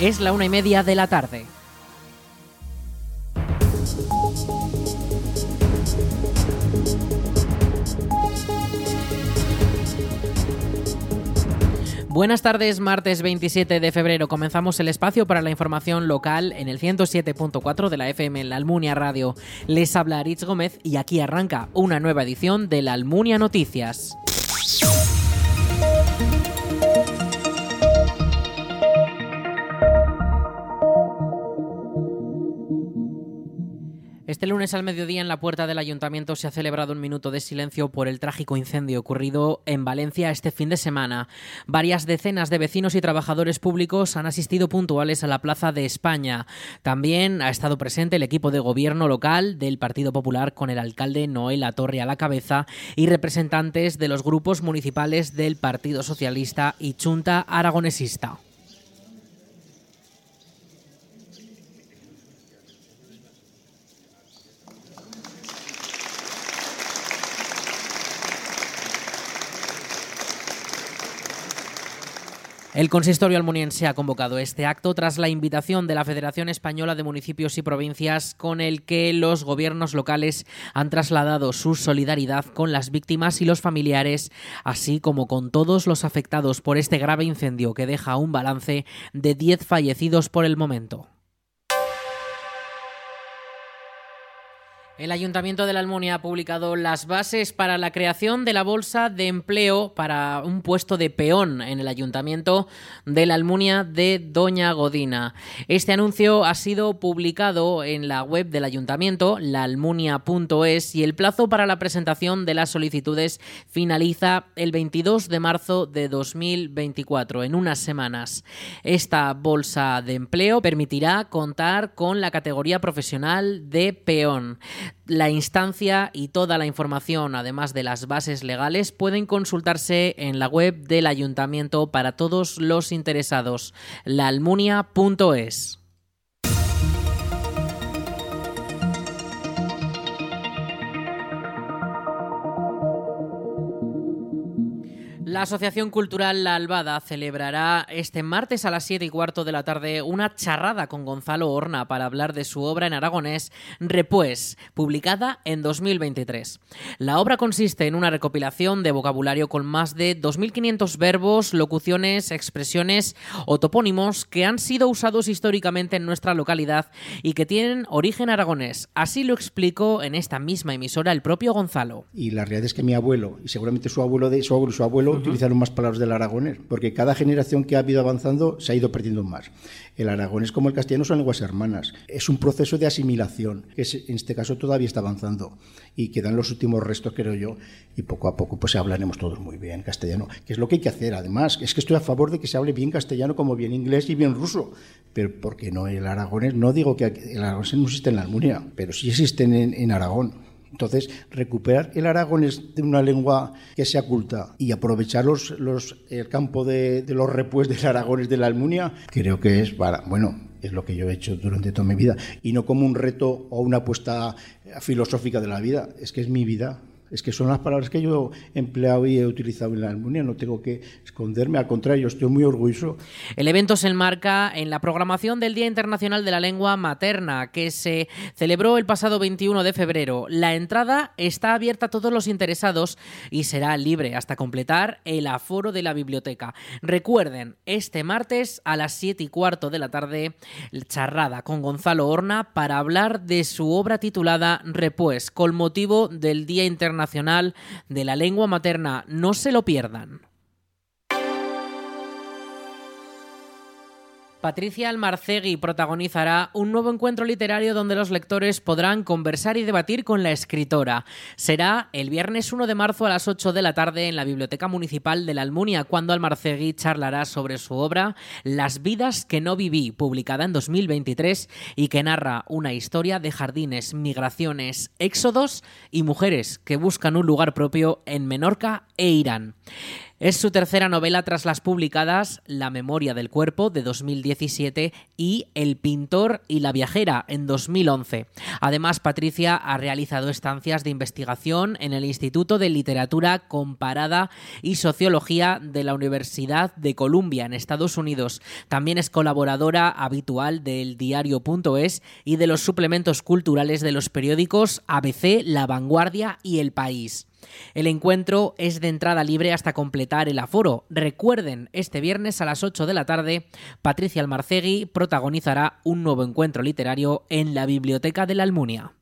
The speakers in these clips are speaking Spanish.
Es la una y media de la tarde. Buenas tardes, martes 27 de febrero. Comenzamos el espacio para la información local en el 107.4 de la FM en la Almunia Radio. Les habla Aritz Gómez y aquí arranca una nueva edición de la Almunia Noticias. Este lunes al mediodía en la puerta del ayuntamiento se ha celebrado un minuto de silencio por el trágico incendio ocurrido en Valencia este fin de semana. Varias decenas de vecinos y trabajadores públicos han asistido puntuales a la Plaza de España. También ha estado presente el equipo de gobierno local del Partido Popular con el alcalde Noel Torre a la cabeza y representantes de los grupos municipales del Partido Socialista y Chunta Aragonesista. El consistorio almuniense ha convocado este acto tras la invitación de la Federación Española de Municipios y Provincias con el que los gobiernos locales han trasladado su solidaridad con las víctimas y los familiares, así como con todos los afectados por este grave incendio que deja un balance de 10 fallecidos por el momento. El Ayuntamiento de la Almunia ha publicado las bases para la creación de la bolsa de empleo para un puesto de peón en el Ayuntamiento de la Almunia de Doña Godina. Este anuncio ha sido publicado en la web del Ayuntamiento, laalmunia.es, y el plazo para la presentación de las solicitudes finaliza el 22 de marzo de 2024, en unas semanas. Esta bolsa de empleo permitirá contar con la categoría profesional de peón. La instancia y toda la información, además de las bases legales, pueden consultarse en la web del ayuntamiento para todos los interesados, laalmunia.es. La Asociación Cultural La Albada celebrará este martes a las 7 y cuarto de la tarde una charrada con Gonzalo Horna para hablar de su obra en aragonés Repués, publicada en 2023. La obra consiste en una recopilación de vocabulario con más de 2.500 verbos, locuciones, expresiones o topónimos que han sido usados históricamente en nuestra localidad y que tienen origen aragonés. Así lo explicó en esta misma emisora el propio Gonzalo. Y la realidad es que mi abuelo, y seguramente su abuelo de su abuelo, su abuelo utilizaron más palabras del aragonés, porque cada generación que ha ido avanzando se ha ido perdiendo más. El aragonés como el castellano son lenguas hermanas. Es un proceso de asimilación, que en este caso todavía está avanzando y quedan los últimos restos, creo yo, y poco a poco pues hablaremos todos muy bien castellano, que es lo que hay que hacer. Además, es que estoy a favor de que se hable bien castellano como bien inglés y bien ruso, pero porque no el aragonés, no digo que el aragonés no existe en la Almunia, pero sí existe en Aragón. Entonces, recuperar el aragonés de una lengua que sea culta y aprovechar los, el campo de, los repuestos del aragonés de la Almunia, creo que es para, bueno, es lo que yo he hecho durante toda mi vida. Y no como un reto o una apuesta filosófica de la vida, es que es mi vida. Es que son las palabras que yo he empleado y he utilizado en la Almunia, no tengo que esconderme, al contrario, estoy muy orgulloso. El evento se enmarca en la programación del Día Internacional de la Lengua Materna, que se celebró el pasado 21 de febrero. La entrada está abierta a todos los interesados y será libre hasta completar el aforo de la biblioteca. Recuerden, este martes a las 7 y cuarto de la tarde, charrada con Gonzalo Horna para hablar de su obra titulada Repues, con motivo del Día Internacional Nacional de la Lengua Materna. No se lo pierdan. Patricia Almarcegui protagonizará un nuevo encuentro literario donde los lectores podrán conversar y debatir con la escritora. Será el viernes 1 de marzo a las 8 de la tarde en la Biblioteca Municipal de la Almunia, cuando Almarcegui charlará sobre su obra Las vidas que no viví, publicada en 2023 y que narra una historia de jardines, migraciones, éxodos y mujeres que buscan un lugar propio en Menorca e Irán. Es su tercera novela tras las publicadas La memoria del cuerpo de 2017 y El pintor y la viajera en 2011. Además, Patricia ha realizado estancias de investigación en el Instituto de Literatura Comparada y Sociología de la Universidad de Columbia en Estados Unidos. También es colaboradora habitual del diario.es y de los suplementos culturales de los periódicos ABC, La Vanguardia y El País. El encuentro es de entrada libre hasta completar el aforo. Recuerden, este viernes a las 8 de la tarde, Patricia Almarcegui protagonizará un nuevo encuentro literario en la Biblioteca de la Almunia.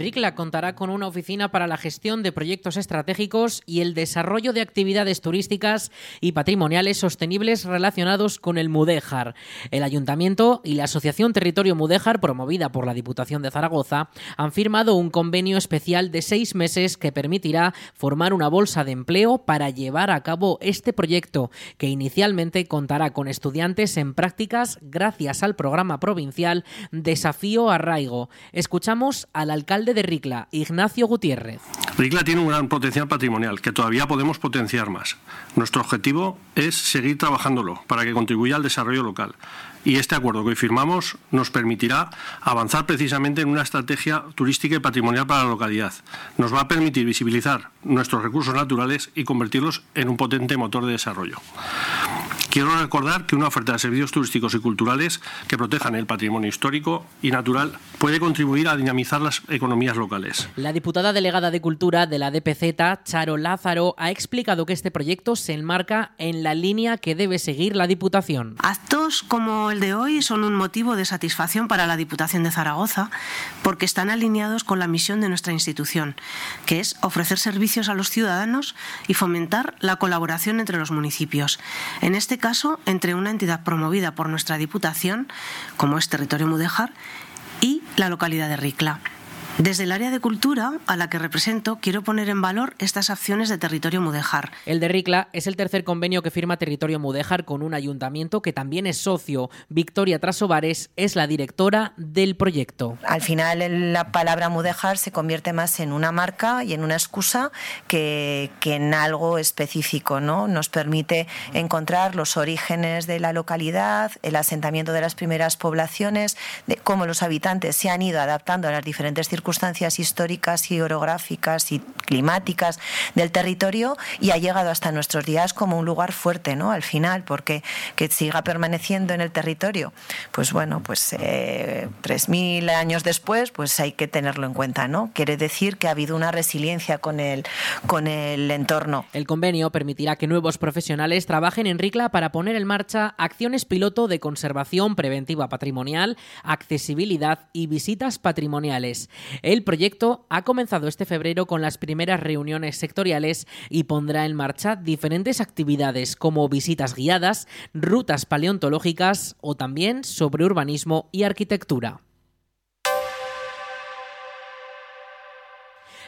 RICLA contará con una oficina para la gestión de proyectos estratégicos y el desarrollo de actividades turísticas y patrimoniales sostenibles relacionados con el Mudéjar. El Ayuntamiento y la Asociación Territorio Mudéjar, promovida por la Diputación de Zaragoza, han firmado un convenio especial de seis meses que permitirá formar una bolsa de empleo para llevar a cabo este proyecto, que inicialmente contará con estudiantes en prácticas gracias al programa provincial Desafío Arraigo. Escuchamos al alcalde de Ricla, Ignacio Gutiérrez. Ricla tiene un gran potencial patrimonial que todavía podemos potenciar más. Nuestro objetivo es seguir trabajándolo para que contribuya al desarrollo local. Y este acuerdo que hoy firmamos nos permitirá avanzar precisamente en una estrategia turística y patrimonial para la localidad. Nos va a permitir visibilizar nuestros recursos naturales y convertirlos en un potente motor de desarrollo. Quiero recordar que una oferta de servicios turísticos y culturales que protejan el patrimonio histórico y natural puede contribuir a dinamizar las economías locales. La diputada delegada de Cultura de la DPZ, Charo Lázaro, ha explicado que este proyecto se enmarca en la línea que debe seguir la Diputación. Actos como el de hoy son un motivo de satisfacción para la Diputación de Zaragoza porque están alineados con la misión de nuestra institución, que es ofrecer servicios a los ciudadanos y fomentar la colaboración entre los municipios. En este caso entre una entidad promovida por nuestra Diputación, como es Territorio Mudéjar, y la localidad de Ricla. Desde el área de cultura, a la que represento, quiero poner en valor estas acciones de Territorio Mudéjar. El de Ricla es el tercer convenio que firma Territorio Mudéjar con un ayuntamiento que también es socio. Victoria Trasovares es la directora del proyecto. Al final la palabra Mudéjar se convierte más en una marca y en una excusa que, que en algo específico. ¿no? Nos permite encontrar los orígenes de la localidad, el asentamiento de las primeras poblaciones, de cómo los habitantes se han ido adaptando a las diferentes circunstancias circunstancias históricas y orográficas y climáticas del territorio y ha llegado hasta nuestros días como un lugar fuerte, ¿no? Al final, porque que siga permaneciendo en el territorio, pues bueno, pues eh, 3.000 años después, pues hay que tenerlo en cuenta, ¿no? Quiere decir que ha habido una resiliencia con el, con el entorno. El convenio permitirá que nuevos profesionales trabajen en RICLA para poner en marcha acciones piloto de conservación preventiva patrimonial, accesibilidad y visitas patrimoniales. El proyecto ha comenzado este febrero con las primeras reuniones sectoriales y pondrá en marcha diferentes actividades como visitas guiadas, rutas paleontológicas o también sobre urbanismo y arquitectura.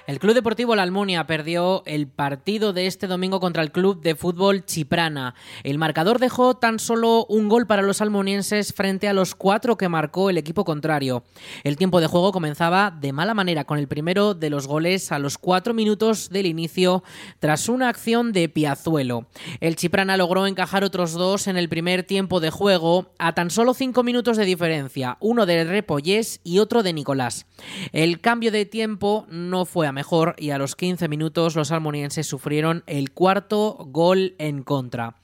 El Club Deportivo La Almunia perdió el partido de este domingo contra el Club de Fútbol Chiprana. El marcador dejó tan solo un gol para los almunienses frente a los cuatro que marcó el equipo contrario. El tiempo de juego comenzaba de mala manera con el primero de los goles a los cuatro minutos del inicio tras una acción de Piazuelo. El Chiprana logró encajar otros dos en el primer tiempo de juego a tan solo cinco minutos de diferencia, uno de Repollés y otro de Nicolás. El cambio de tiempo no fue mejor y a los 15 minutos los almonienses sufrieron el cuarto gol en contra.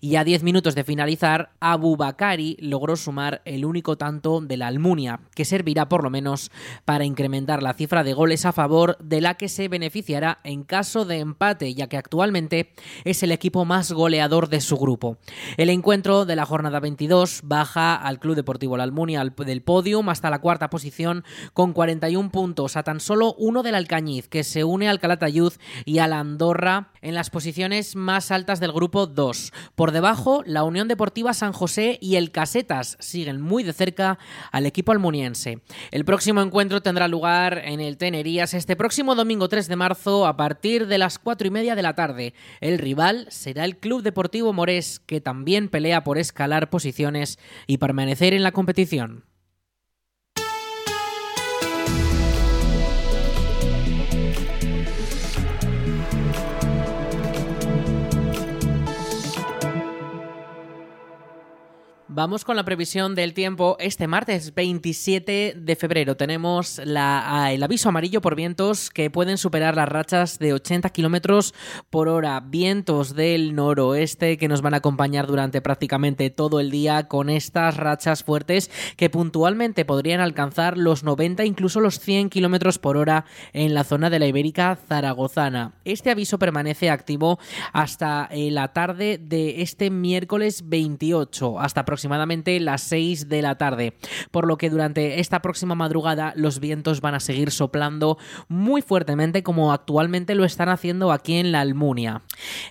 Y a 10 minutos de finalizar, Abu Bakari logró sumar el único tanto de la Almunia, que servirá por lo menos para incrementar la cifra de goles a favor de la que se beneficiará en caso de empate, ya que actualmente es el equipo más goleador de su grupo. El encuentro de la jornada 22 baja al Club Deportivo La Almunia del podium hasta la cuarta posición con 41 puntos, a tan solo uno del Alcañiz que se une al Calatayud y a la Andorra en las posiciones más altas del grupo 2. Por debajo, la Unión Deportiva San José y el Casetas siguen muy de cerca al equipo almuniense. El próximo encuentro tendrá lugar en el Tenerías este próximo domingo 3 de marzo a partir de las 4 y media de la tarde. El rival será el Club Deportivo Morés, que también pelea por escalar posiciones y permanecer en la competición. Vamos con la previsión del tiempo. Este martes 27 de febrero tenemos la, el aviso amarillo por vientos que pueden superar las rachas de 80 kilómetros por hora. Vientos del noroeste que nos van a acompañar durante prácticamente todo el día con estas rachas fuertes que puntualmente podrían alcanzar los 90, incluso los 100 kilómetros por hora en la zona de la Ibérica zaragozana. Este aviso permanece activo hasta eh, la tarde de este miércoles 28, hasta aproximadamente las 6 de la tarde, por lo que durante esta próxima madrugada los vientos van a seguir soplando muy fuertemente como actualmente lo están haciendo aquí en la Almunia.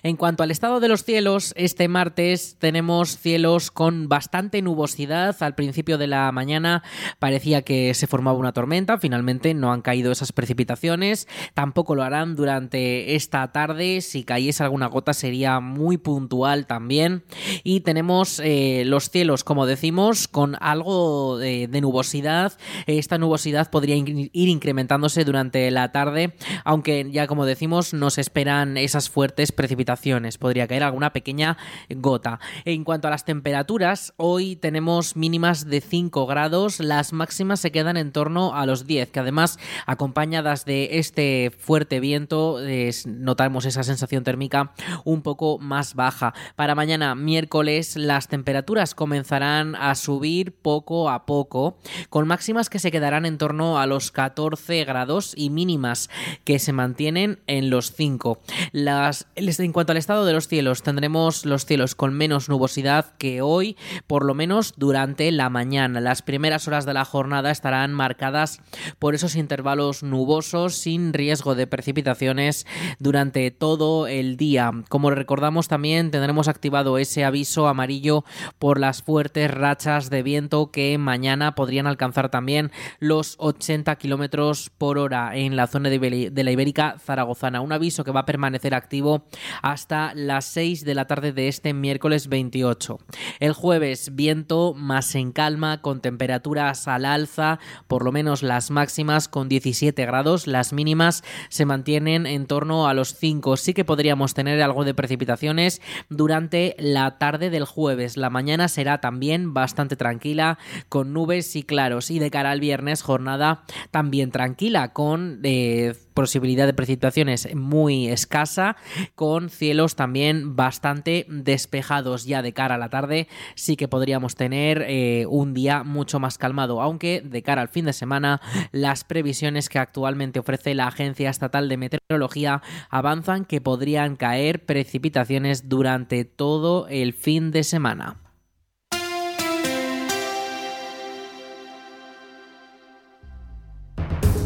En cuanto al estado de los cielos, este martes tenemos cielos con bastante nubosidad. Al principio de la mañana parecía que se formaba una tormenta, finalmente no han caído esas precipitaciones, tampoco lo harán durante esta tarde, si cayese alguna gota sería muy puntual también y tenemos eh, los cielos, como decimos, con algo de, nubosidad. Esta nubosidad podría ir incrementándose durante la tarde, aunque ya como decimos nos esperan esas fuertes precipitaciones. Podría caer alguna pequeña gota. En cuanto a las temperaturas, hoy tenemos mínimas de 5 grados, las máximas se quedan en torno a los 10, que además acompañadas de este fuerte viento notamos esa sensación térmica un poco más baja. Para mañana miércoles las temperaturas comenzarán a subir poco a poco, con máximas que se quedarán en torno a los 14 grados y mínimas que se mantienen en los 5. Las, en cuanto al estado de los cielos, tendremos los cielos con menos nubosidad que hoy, por lo menos durante la mañana. Las primeras horas de la jornada estarán marcadas por esos intervalos nubosos sin riesgo de precipitaciones durante todo el día. Como recordamos también tendremos activado ese aviso amarillo por las fuertes rachas de viento que mañana podrían alcanzar también los 80 kilómetros por hora en la zona de, la Ibérica Zaragozana. Un aviso que va a permanecer activo hasta las 6 de la tarde de este miércoles 28. El jueves, viento más en calma, con temperaturas al alza, por lo menos las máximas con 17 grados, las mínimas se mantienen en torno a los 5. Sí que podríamos tener algo de precipitaciones durante la tarde del jueves. La mañana también bastante tranquila, con nubes y claros. Y de cara al viernes, jornada también tranquila, con eh, posibilidad de precipitaciones muy escasa, con cielos también bastante despejados ya de cara a la tarde. Sí que podríamos tener eh, un día mucho más calmado, aunque de cara al fin de semana las previsiones que actualmente ofrece la Agencia Estatal de Meteorología avanzan que podrían caer precipitaciones durante todo el fin de semana.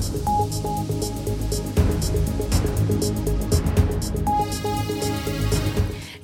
Thank you.